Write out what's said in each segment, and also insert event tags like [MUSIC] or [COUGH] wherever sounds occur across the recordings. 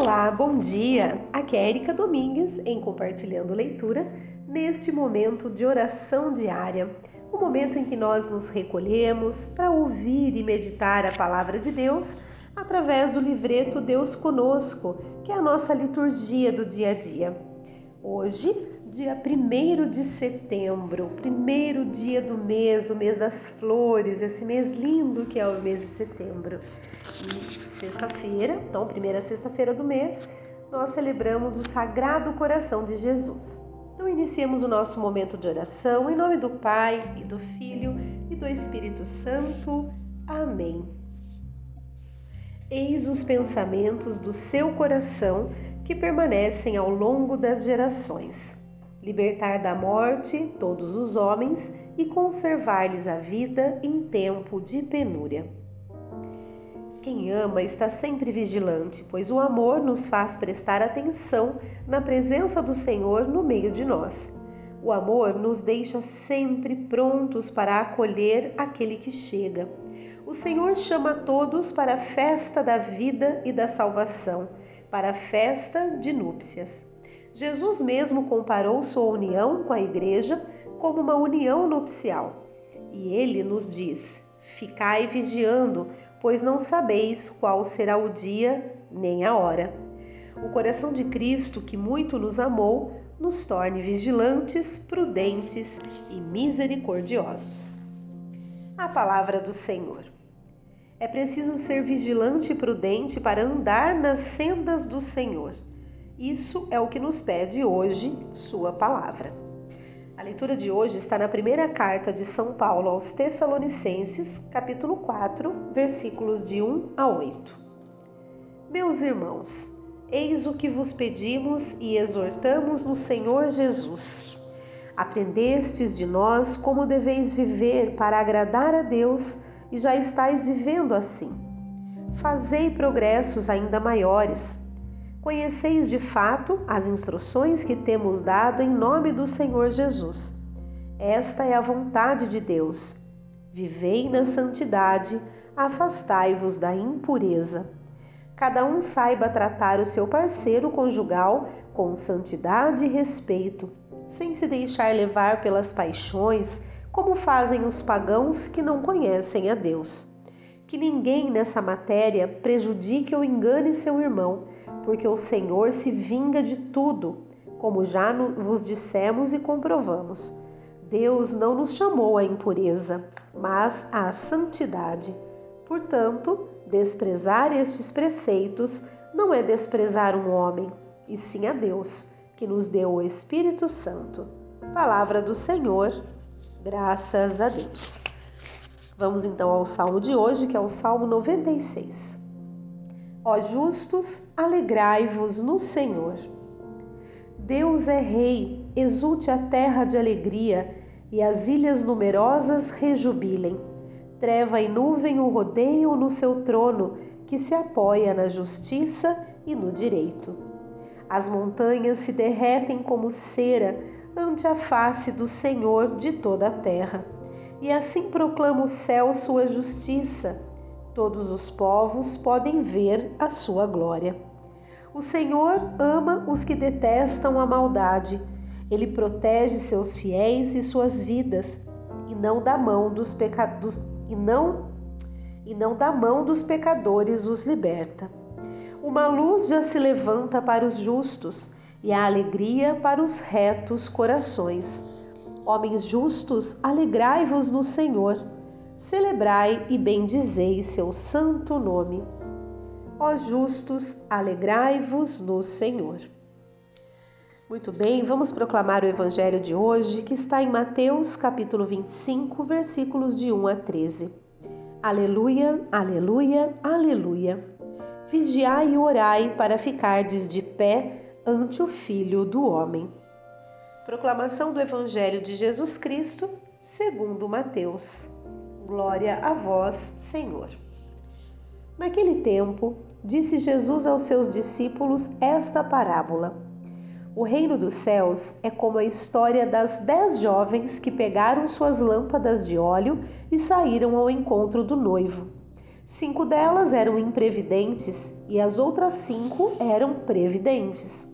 Olá, bom dia! Aqui é Erika Domingues em Compartilhando Leitura neste momento de oração diária, o momento em que nós nos recolhemos para ouvir e meditar a palavra de Deus através do livreto Deus Conosco, que é a nossa liturgia do dia a dia. Hoje, dia 1 de setembro, primeiro dia do mês, o mês das flores, esse mês lindo que é o mês de setembro. E sexta-feira, então, primeira sexta-feira do mês, nós celebramos o Sagrado Coração de Jesus. Então, iniciemos o nosso momento de oração em nome do Pai e do Filho e do Espírito Santo. Amém. Eis os pensamentos do seu coração que permanecem ao longo das gerações libertar da morte todos os homens e conservar-lhes a vida em tempo de penúria. Quem ama está sempre vigilante, pois o amor nos faz prestar atenção na presença do Senhor no meio de nós. O amor nos deixa sempre prontos para acolher aquele que chega. O Senhor chama todos para a festa da vida e da salvação, para a festa de núpcias. Jesus mesmo comparou sua união com a igreja como uma união nupcial. E ele nos diz: Ficai vigiando, pois não sabeis qual será o dia nem a hora. O coração de Cristo, que muito nos amou, nos torne vigilantes, prudentes e misericordiosos. A palavra do Senhor. É preciso ser vigilante e prudente para andar nas sendas do Senhor. Isso é o que nos pede hoje Sua palavra. A leitura de hoje está na primeira carta de São Paulo aos Tessalonicenses, capítulo 4, versículos de 1 a 8. Meus irmãos, eis o que vos pedimos e exortamos no Senhor Jesus. Aprendestes de nós como deveis viver para agradar a Deus e já estáis vivendo assim. Fazei progressos ainda maiores Conheceis de fato as instruções que temos dado em nome do Senhor Jesus. Esta é a vontade de Deus. Vivei na santidade, afastai-vos da impureza. Cada um saiba tratar o seu parceiro conjugal com santidade e respeito, sem se deixar levar pelas paixões, como fazem os pagãos que não conhecem a Deus. Que ninguém nessa matéria prejudique ou engane seu irmão porque o Senhor se vinga de tudo, como já vos dissemos e comprovamos. Deus não nos chamou à impureza, mas à santidade. Portanto, desprezar estes preceitos não é desprezar um homem, e sim a Deus, que nos deu o Espírito Santo. Palavra do Senhor, graças a Deus. Vamos então ao salmo de hoje, que é o Salmo 96. Ó justos, alegrai-vos no Senhor. Deus é Rei, exulte a terra de alegria, e as ilhas numerosas rejubilem. Treva e nuvem o rodeiam no seu trono, que se apoia na justiça e no direito. As montanhas se derretem como cera ante a face do Senhor de toda a terra. E assim proclama o céu sua justiça Todos os povos podem ver a sua glória. O Senhor ama os que detestam a maldade. Ele protege seus fiéis e suas vidas, e não da mão dos pecados e não e não mão dos pecadores os liberta. Uma luz já se levanta para os justos e a alegria para os retos corações. Homens justos, alegrai-vos no Senhor celebrai e bendizei seu santo nome. Ó justos, alegrai-vos no Senhor. Muito bem, vamos proclamar o evangelho de hoje, que está em Mateus, capítulo 25, versículos de 1 a 13. Aleluia, aleluia, aleluia. Vigiai e orai para ficardes de pé ante o Filho do homem. Proclamação do evangelho de Jesus Cristo, segundo Mateus. Glória a vós, Senhor. Naquele tempo, disse Jesus aos seus discípulos esta parábola: O reino dos céus é como a história das dez jovens que pegaram suas lâmpadas de óleo e saíram ao encontro do noivo. Cinco delas eram imprevidentes e as outras cinco eram previdentes.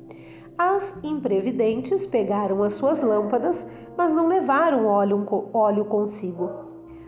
As imprevidentes pegaram as suas lâmpadas, mas não levaram óleo, óleo consigo.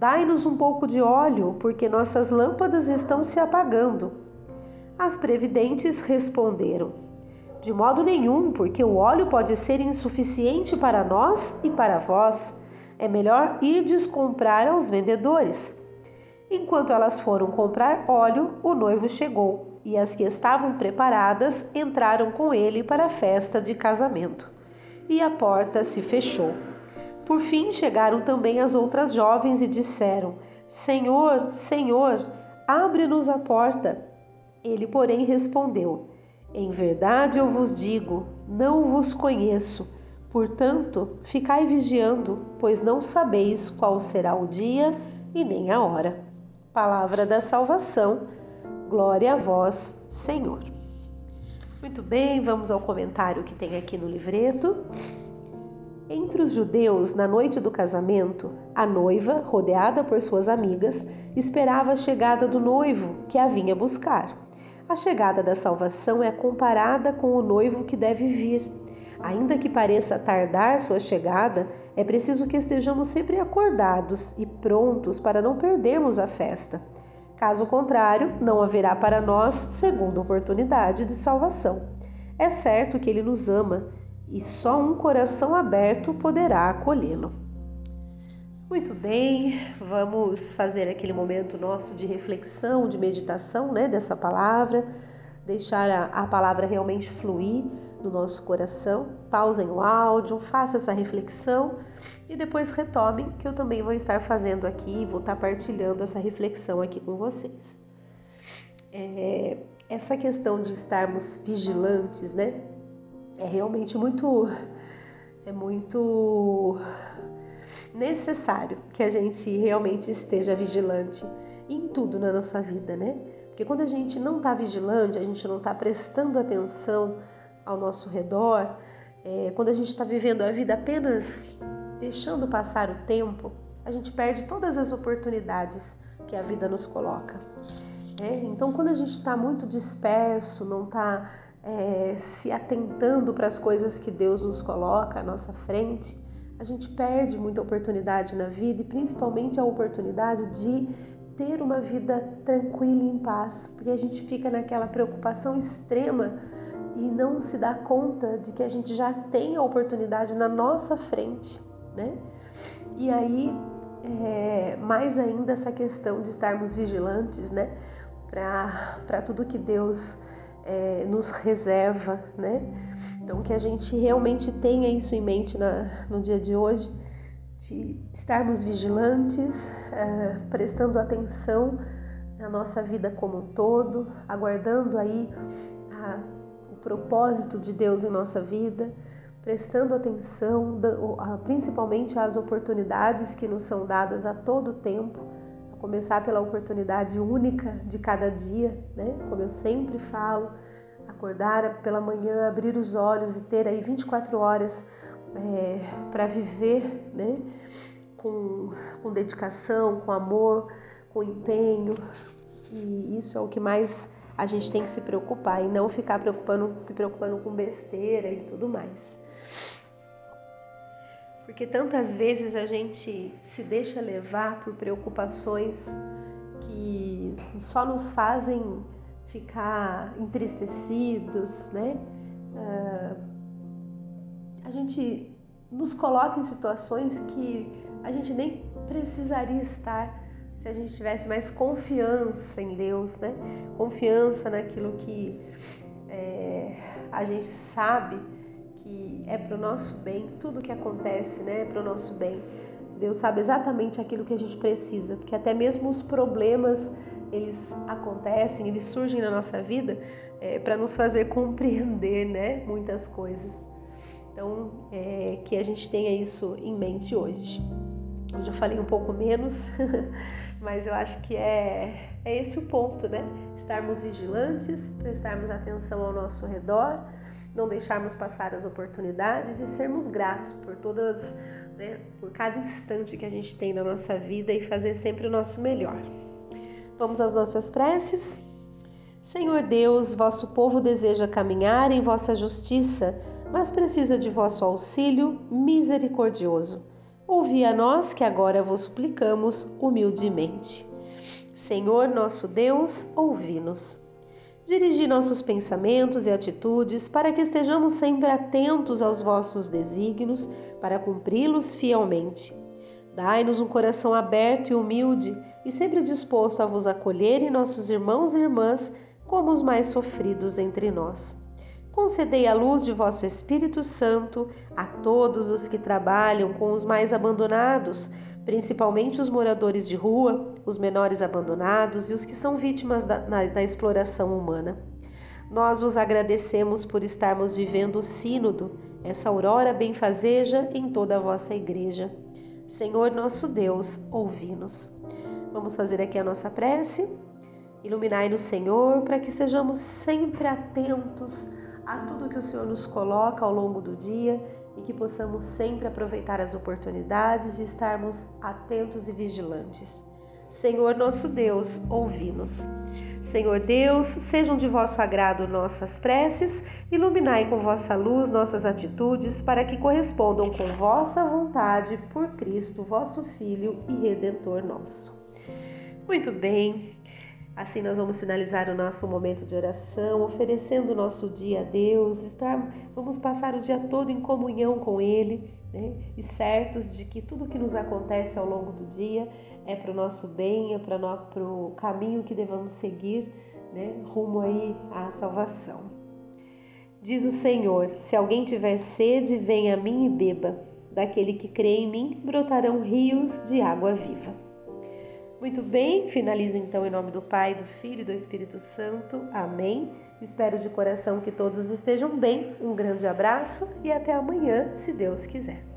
Dai-nos um pouco de óleo, porque nossas lâmpadas estão se apagando. As previdentes responderam: De modo nenhum, porque o óleo pode ser insuficiente para nós e para vós. É melhor irdes comprar aos vendedores. Enquanto elas foram comprar óleo, o noivo chegou, e as que estavam preparadas entraram com ele para a festa de casamento e a porta se fechou. Por fim chegaram também as outras jovens e disseram: Senhor, Senhor, abre-nos a porta. Ele, porém, respondeu: Em verdade eu vos digo, não vos conheço. Portanto, ficai vigiando, pois não sabeis qual será o dia e nem a hora. Palavra da salvação. Glória a vós, Senhor. Muito bem, vamos ao comentário que tem aqui no livreto. Entre os judeus, na noite do casamento, a noiva, rodeada por suas amigas, esperava a chegada do noivo que a vinha buscar. A chegada da salvação é comparada com o noivo que deve vir. Ainda que pareça tardar sua chegada, é preciso que estejamos sempre acordados e prontos para não perdermos a festa. Caso contrário, não haverá para nós segunda oportunidade de salvação. É certo que Ele nos ama e só um coração aberto poderá acolhê-lo. Muito bem, vamos fazer aquele momento nosso de reflexão, de meditação né, dessa palavra, deixar a, a palavra realmente fluir no nosso coração. Pausem o áudio, faça essa reflexão e depois retomem, que eu também vou estar fazendo aqui, vou estar partilhando essa reflexão aqui com vocês. É, essa questão de estarmos vigilantes, né? É realmente muito, é muito necessário que a gente realmente esteja vigilante em tudo na nossa vida, né? Porque quando a gente não está vigilante, a gente não está prestando atenção ao nosso redor, é, quando a gente está vivendo a vida apenas deixando passar o tempo, a gente perde todas as oportunidades que a vida nos coloca. É, então, quando a gente está muito disperso, não está é, se atentando para as coisas que Deus nos coloca à nossa frente, a gente perde muita oportunidade na vida e principalmente a oportunidade de ter uma vida tranquila e em paz, porque a gente fica naquela preocupação extrema e não se dá conta de que a gente já tem a oportunidade na nossa frente, né? E aí, é, mais ainda essa questão de estarmos vigilantes, né? Para tudo que Deus é, nos reserva, né? Então, que a gente realmente tenha isso em mente na, no dia de hoje, de estarmos vigilantes, é, prestando atenção na nossa vida como um todo, aguardando aí a propósito de Deus em nossa vida, prestando atenção principalmente às oportunidades que nos são dadas a todo tempo, começar pela oportunidade única de cada dia, né? Como eu sempre falo, acordar pela manhã, abrir os olhos e ter aí 24 horas é, para viver, né? Com, com dedicação, com amor, com empenho, e isso é o que mais a gente tem que se preocupar e não ficar preocupando, se preocupando com besteira e tudo mais. Porque tantas vezes a gente se deixa levar por preocupações que só nos fazem ficar entristecidos, né? Uh, a gente nos coloca em situações que a gente nem precisaria estar se a gente tivesse mais confiança em Deus, né? Confiança naquilo que é, a gente sabe é para o nosso bem, tudo que acontece, né? É para o nosso bem. Deus sabe exatamente aquilo que a gente precisa, porque até mesmo os problemas eles acontecem, eles surgem na nossa vida é, para nos fazer [LAUGHS] compreender né, muitas coisas. Então, é, que a gente tenha isso em mente hoje. Hoje eu falei um pouco menos, [LAUGHS] mas eu acho que é, é esse o ponto, né? Estarmos vigilantes, prestarmos atenção ao nosso redor, não deixarmos passar as oportunidades e sermos gratos por todas, né, por cada instante que a gente tem na nossa vida e fazer sempre o nosso melhor. Vamos às nossas preces? Senhor Deus, vosso povo deseja caminhar em vossa justiça, mas precisa de vosso auxílio misericordioso. Ouvi a nós que agora vos suplicamos humildemente. Senhor nosso Deus, ouvi-nos. Dirigi nossos pensamentos e atitudes para que estejamos sempre atentos aos vossos desígnios, para cumpri-los fielmente. Dai-nos um coração aberto e humilde e sempre disposto a vos acolher em nossos irmãos e irmãs como os mais sofridos entre nós. Concedei a luz de vosso Espírito Santo a todos os que trabalham com os mais abandonados, principalmente os moradores de rua, os menores abandonados e os que são vítimas da, na, da exploração humana. Nós vos agradecemos por estarmos vivendo o Sínodo, essa aurora benfazeja em toda a vossa igreja. Senhor nosso Deus, ouvi-nos. Vamos fazer aqui a nossa prece. Iluminai-nos, Senhor, para que sejamos sempre atentos a tudo que o Senhor nos coloca ao longo do dia e que possamos sempre aproveitar as oportunidades e estarmos atentos e vigilantes. Senhor nosso Deus, ouvi-nos. Senhor Deus, sejam de vosso agrado nossas preces, iluminai com vossa luz nossas atitudes, para que correspondam com vossa vontade por Cristo, vosso Filho e Redentor nosso. Muito bem, Assim nós vamos finalizar o nosso momento de oração, oferecendo o nosso dia a Deus, estar, vamos passar o dia todo em comunhão com Ele, né? e certos de que tudo que nos acontece ao longo do dia é para o nosso bem, é para o caminho que devemos seguir, né? rumo aí à salvação. Diz o Senhor: Se alguém tiver sede, venha a mim e beba. Daquele que crê em mim brotarão rios de água viva. Muito bem, finalizo então em nome do Pai, do Filho e do Espírito Santo. Amém. Espero de coração que todos estejam bem. Um grande abraço e até amanhã, se Deus quiser.